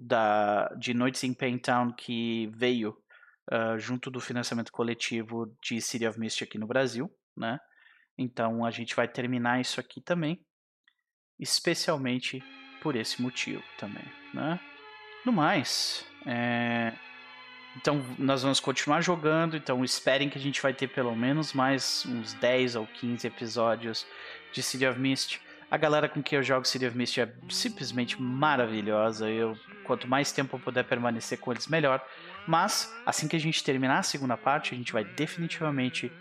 da, de Noites em Paintown que veio uh, junto do financiamento coletivo de City of Mist aqui no Brasil, né? Então a gente vai terminar isso aqui também, especialmente por esse motivo também, né? No mais, é... então nós vamos continuar jogando, então esperem que a gente vai ter pelo menos mais uns 10 ou 15 episódios de City of Mist. A galera com quem eu jogo City of Mist é simplesmente maravilhosa. Eu, quanto mais tempo eu puder permanecer com eles, melhor. Mas, assim que a gente terminar a segunda parte, a gente vai definitivamente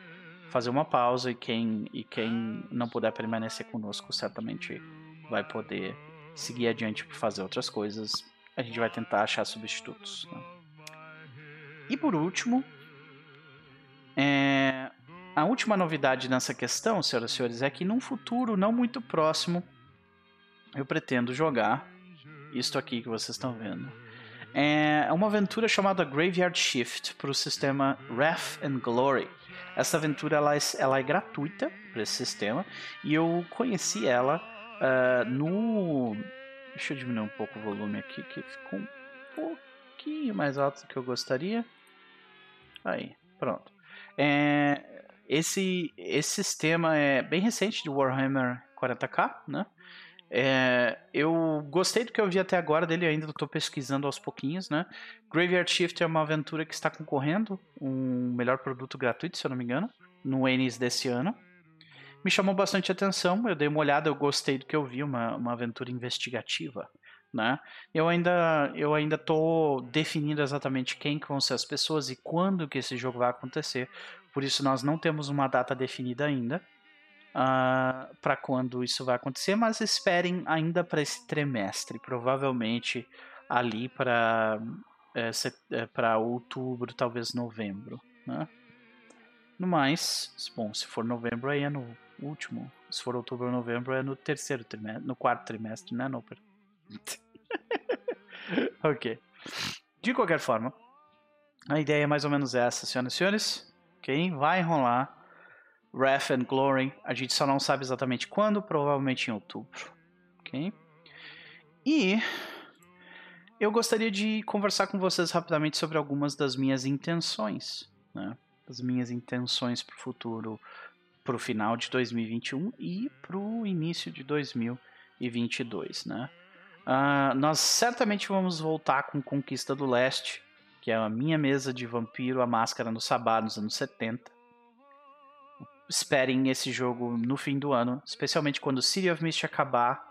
fazer uma pausa e quem, e quem não puder permanecer conosco certamente vai poder seguir adiante para fazer outras coisas, a gente vai tentar achar substitutos. Né? E por último, é... a última novidade nessa questão, senhoras e senhores, é que num futuro não muito próximo eu pretendo jogar isto aqui que vocês estão vendo. É uma aventura chamada Graveyard Shift para o sistema Wrath and Glory. Essa aventura ela é, ela é gratuita para esse sistema e eu conheci ela Uh, no. Deixa eu diminuir um pouco o volume aqui, que ficou um pouquinho mais alto do que eu gostaria. Aí, pronto. É, Esse, esse sistema é bem recente de Warhammer 40k, né? É, eu gostei do que eu vi até agora dele, ainda estou pesquisando aos pouquinhos, né? Graveyard Shift é uma aventura que está concorrendo um melhor produto gratuito, se eu não me engano, no Ennis desse ano. Me chamou bastante atenção, eu dei uma olhada, eu gostei do que eu vi, uma, uma aventura investigativa, né? Eu ainda eu ainda tô definindo exatamente quem que vão ser as pessoas e quando que esse jogo vai acontecer. Por isso nós não temos uma data definida ainda uh, ah, para quando isso vai acontecer, mas esperem ainda para esse trimestre, provavelmente ali para é, é para outubro, talvez novembro, né? No mais, bom, se for novembro aí é no último, se for outubro ou novembro é no terceiro trimestre, no quarto trimestre, né, Noper? *laughs* ok. De qualquer forma, a ideia é mais ou menos essa, senhoras e senhores. Ok? Vai rolar Wrath and Glory. A gente só não sabe exatamente quando, provavelmente em outubro. Ok? E eu gostaria de conversar com vocês rapidamente sobre algumas das minhas intenções, né? As minhas intenções para o futuro, para o final de 2021 e para o início de 2022, né? Uh, nós certamente vamos voltar com Conquista do Leste, que é a minha mesa de vampiro, a máscara no Sabá nos anos 70 esperem esse jogo no fim do ano, especialmente quando City of Mist acabar,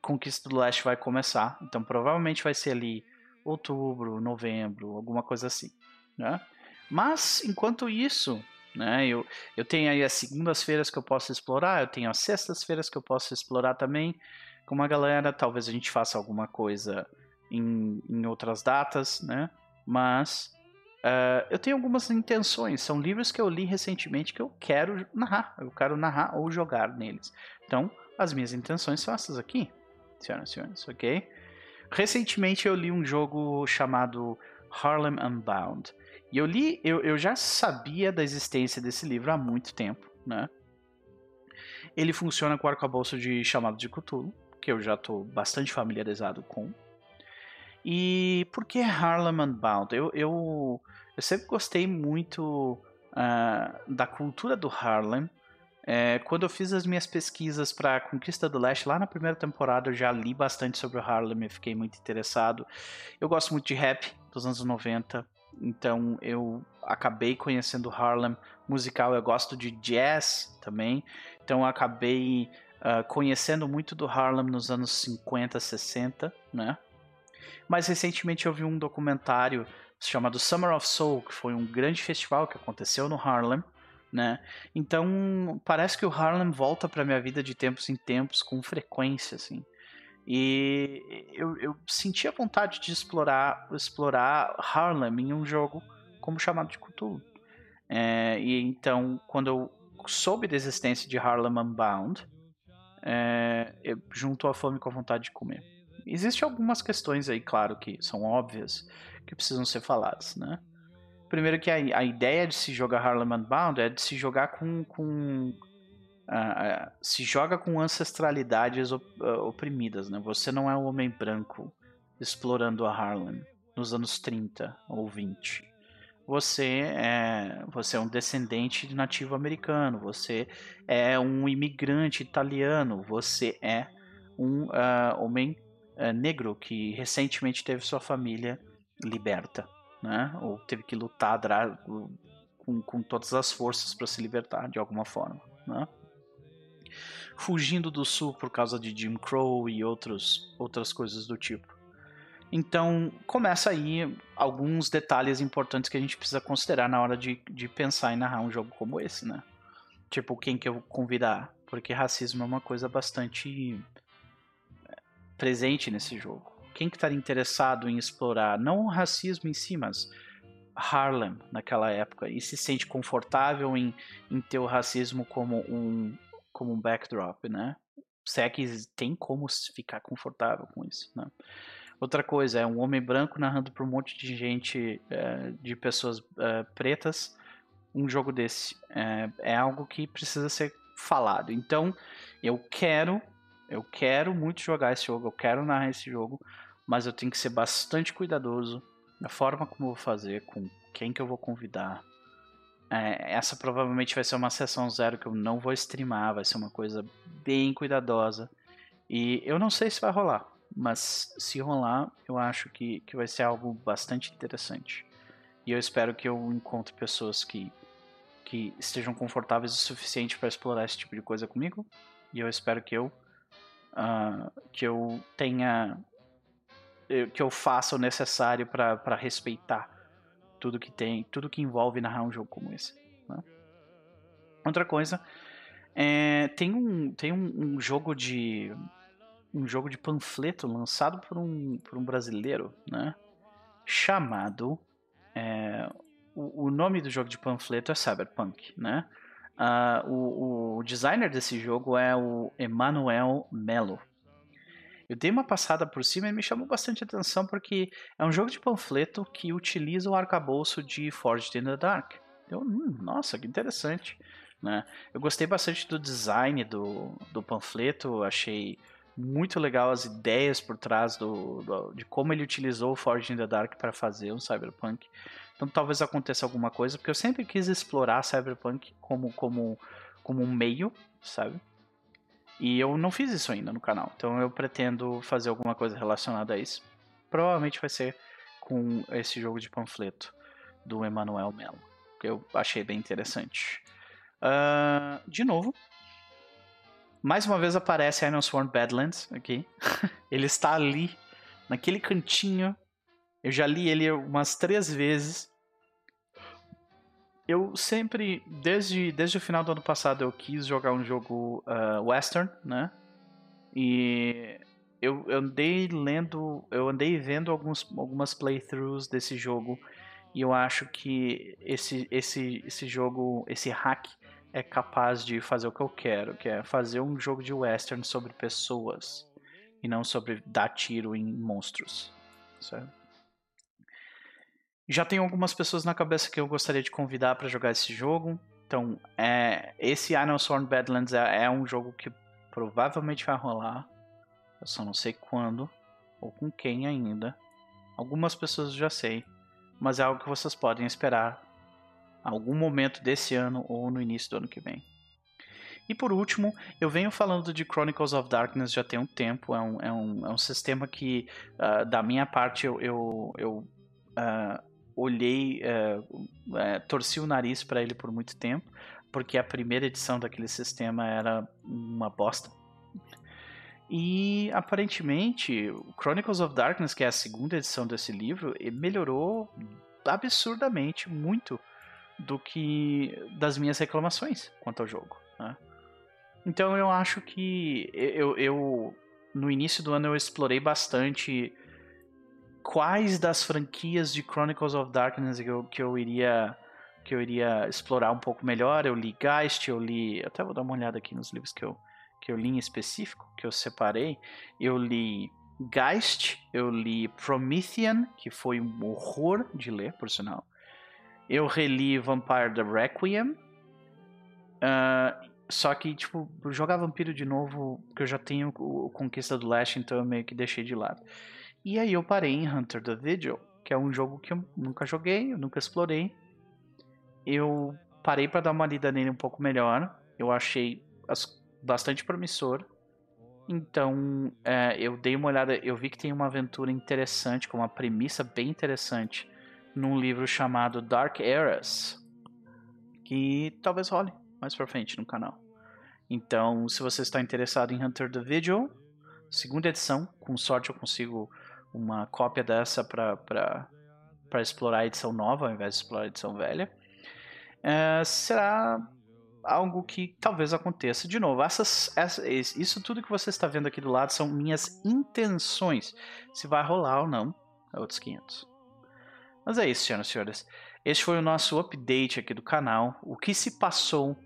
Conquista do Leste vai começar. Então provavelmente vai ser ali outubro, novembro, alguma coisa assim, né? Mas enquanto isso, né, eu, eu tenho aí as segundas-feiras que eu posso explorar, eu tenho as sextas-feiras que eu posso explorar também com uma galera, talvez a gente faça alguma coisa em, em outras datas, né? Mas Uh, eu tenho algumas intenções, são livros que eu li recentemente que eu quero narrar, eu quero narrar ou jogar neles. Então, as minhas intenções são essas aqui, senhoras e senhores, ok? Recentemente eu li um jogo chamado Harlem Unbound. E eu li, eu, eu já sabia da existência desse livro há muito tempo, né? Ele funciona com o arcabouço de chamado de Cthulhu, que eu já estou bastante familiarizado com. E por que Harlem Unbound? Eu, eu, eu sempre gostei muito uh, da cultura do Harlem. É, quando eu fiz as minhas pesquisas para Conquista do Leste, lá na primeira temporada eu já li bastante sobre o Harlem e fiquei muito interessado. Eu gosto muito de rap dos anos 90, então eu acabei conhecendo Harlem musical. Eu gosto de jazz também, então eu acabei uh, conhecendo muito do Harlem nos anos 50, 60, né? Mais recentemente eu vi um documentário chamado Summer of Soul, que foi um grande festival que aconteceu no Harlem, né? Então, parece que o Harlem volta para minha vida de tempos em tempos com frequência, assim. E eu, eu senti a vontade de explorar, explorar Harlem em um jogo como chamado de Cthulhu. É, e então, quando eu soube da existência de Harlem Unbound, é, juntou a fome com a vontade de comer. Existem algumas questões aí, claro, que são óbvias, que precisam ser faladas, né? Primeiro que a, a ideia de se jogar Harlem Unbound é de se jogar com... com uh, se joga com ancestralidades op, uh, oprimidas, né? Você não é um homem branco explorando a Harlem nos anos 30 ou 20 você é, você é um descendente de nativo americano, você é um imigrante italiano, você é um uh, homem uh, negro que recentemente teve sua família liberta, né? Ou teve que lutar com, com todas as forças para se libertar de alguma forma, né? Fugindo do sul por causa de Jim Crow e outros, outras coisas do tipo. Então, começa aí alguns detalhes importantes que a gente precisa considerar na hora de, de pensar em narrar um jogo como esse, né? Tipo, quem que eu convidar? Porque racismo é uma coisa bastante presente nesse jogo. Quem que estaria interessado em explorar não o racismo em si, mas Harlem naquela época e se sente confortável em, em ter o racismo como um, como um backdrop, né? Se é que tem como ficar confortável com isso, né? Outra coisa, é um homem branco narrando para um monte de gente, é, de pessoas é, pretas, um jogo desse. É, é algo que precisa ser falado. Então, eu quero eu quero muito jogar esse jogo, eu quero narrar esse jogo, mas eu tenho que ser bastante cuidadoso na forma como eu vou fazer, com quem que eu vou convidar, é, essa provavelmente vai ser uma sessão zero que eu não vou streamar, vai ser uma coisa bem cuidadosa. E eu não sei se vai rolar, mas se rolar, eu acho que, que vai ser algo bastante interessante. E eu espero que eu encontre pessoas que, que estejam confortáveis o suficiente para explorar esse tipo de coisa comigo. E eu espero que eu, uh, que eu tenha. que eu faça o necessário para respeitar tudo que tem, tudo que envolve narrar um jogo como esse. Né? Outra coisa, é, tem um, tem um, um, jogo de um jogo de panfleto lançado por um, por um brasileiro, né? Chamado é, o, o, nome do jogo de panfleto é Cyberpunk, né? Uh, o, o designer desse jogo é o Emanuel Melo. Eu dei uma passada por cima e me chamou bastante atenção porque é um jogo de panfleto que utiliza o arcabouço de Forged in the Dark. Eu, hum, nossa, que interessante. Né? Eu gostei bastante do design do, do panfleto, achei muito legal as ideias por trás do, do, de como ele utilizou o Forged in the Dark para fazer um cyberpunk. Então talvez aconteça alguma coisa, porque eu sempre quis explorar cyberpunk como, como, como um meio, sabe? E eu não fiz isso ainda no canal. Então eu pretendo fazer alguma coisa relacionada a isso. Provavelmente vai ser com esse jogo de panfleto do Emanuel Melo. Que eu achei bem interessante. Uh, de novo. Mais uma vez aparece Iron Sworn Badlands aqui. *laughs* ele está ali, naquele cantinho. Eu já li ele umas três vezes eu sempre, desde, desde o final do ano passado, eu quis jogar um jogo uh, western, né? E eu, eu andei lendo, eu andei vendo alguns, algumas playthroughs desse jogo e eu acho que esse, esse, esse jogo, esse hack é capaz de fazer o que eu quero, que é fazer um jogo de western sobre pessoas e não sobre dar tiro em monstros, certo? Já tenho algumas pessoas na cabeça que eu gostaria de convidar para jogar esse jogo. Então, é, esse Sworn Badlands é, é, um jogo que provavelmente vai rolar. Eu só não sei quando ou com quem ainda. Algumas pessoas eu já sei, mas é algo que vocês podem esperar algum momento desse ano ou no início do ano que vem. E por último, eu venho falando de Chronicles of Darkness já tem um tempo. É um, é um, é um sistema que, uh, da minha parte, eu, eu, eu uh, olhei, é, é, torci o nariz para ele por muito tempo, porque a primeira edição daquele sistema era uma bosta. E aparentemente, Chronicles of Darkness, que é a segunda edição desse livro, melhorou absurdamente muito do que das minhas reclamações quanto ao jogo. Né? Então eu acho que eu, eu no início do ano eu explorei bastante quais das franquias de Chronicles of Darkness que eu, que eu iria que eu iria explorar um pouco melhor. Eu li Geist, eu li, até vou dar uma olhada aqui nos livros que eu que eu li em específico, que eu separei. Eu li Geist, eu li Promethean, que foi um horror de ler, por sinal. Eu reli Vampire the Requiem. Uh, só que, tipo, jogar Vampiro de novo, que eu já tenho o Conquista do Leste, então eu meio que deixei de lado. E aí eu parei em Hunter the Vigil, que é um jogo que eu nunca joguei, eu nunca explorei. Eu parei para dar uma lida nele um pouco melhor. Eu achei bastante promissor. Então é, eu dei uma olhada, eu vi que tem uma aventura interessante, com uma premissa bem interessante, num livro chamado Dark Eras, que talvez role mais pra frente no canal. Então, se você está interessado em Hunter the Vigil, segunda edição, com sorte eu consigo uma cópia dessa para explorar a edição nova ao invés de explorar a edição velha. É, será algo que talvez aconteça. De novo, essas, isso tudo que você está vendo aqui do lado são minhas intenções. Se vai rolar ou não, é outros 500. Mas é isso, senhoras e senhores. Este foi o nosso update aqui do canal. O que se passou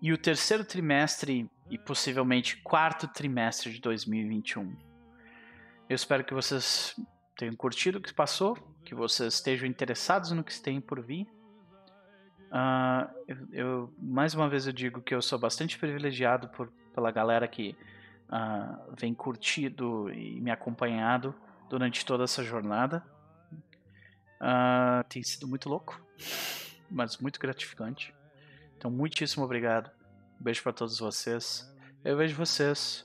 e o terceiro trimestre e possivelmente quarto trimestre de 2021. Eu espero que vocês tenham curtido o que passou, que vocês estejam interessados no que tem por vir. Uh, eu, eu, mais uma vez eu digo que eu sou bastante privilegiado por, pela galera que uh, vem curtido e me acompanhado durante toda essa jornada. Uh, tem sido muito louco. mas muito gratificante. Então, muitíssimo obrigado. Um beijo para todos vocês. Eu vejo vocês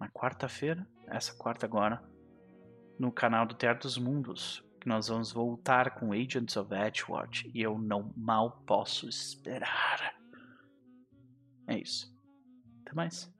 na quarta-feira, essa quarta agora, no canal do Teatro dos Mundos, que nós vamos voltar com Agents of Edgewatch e eu não mal posso esperar. É isso. Até mais.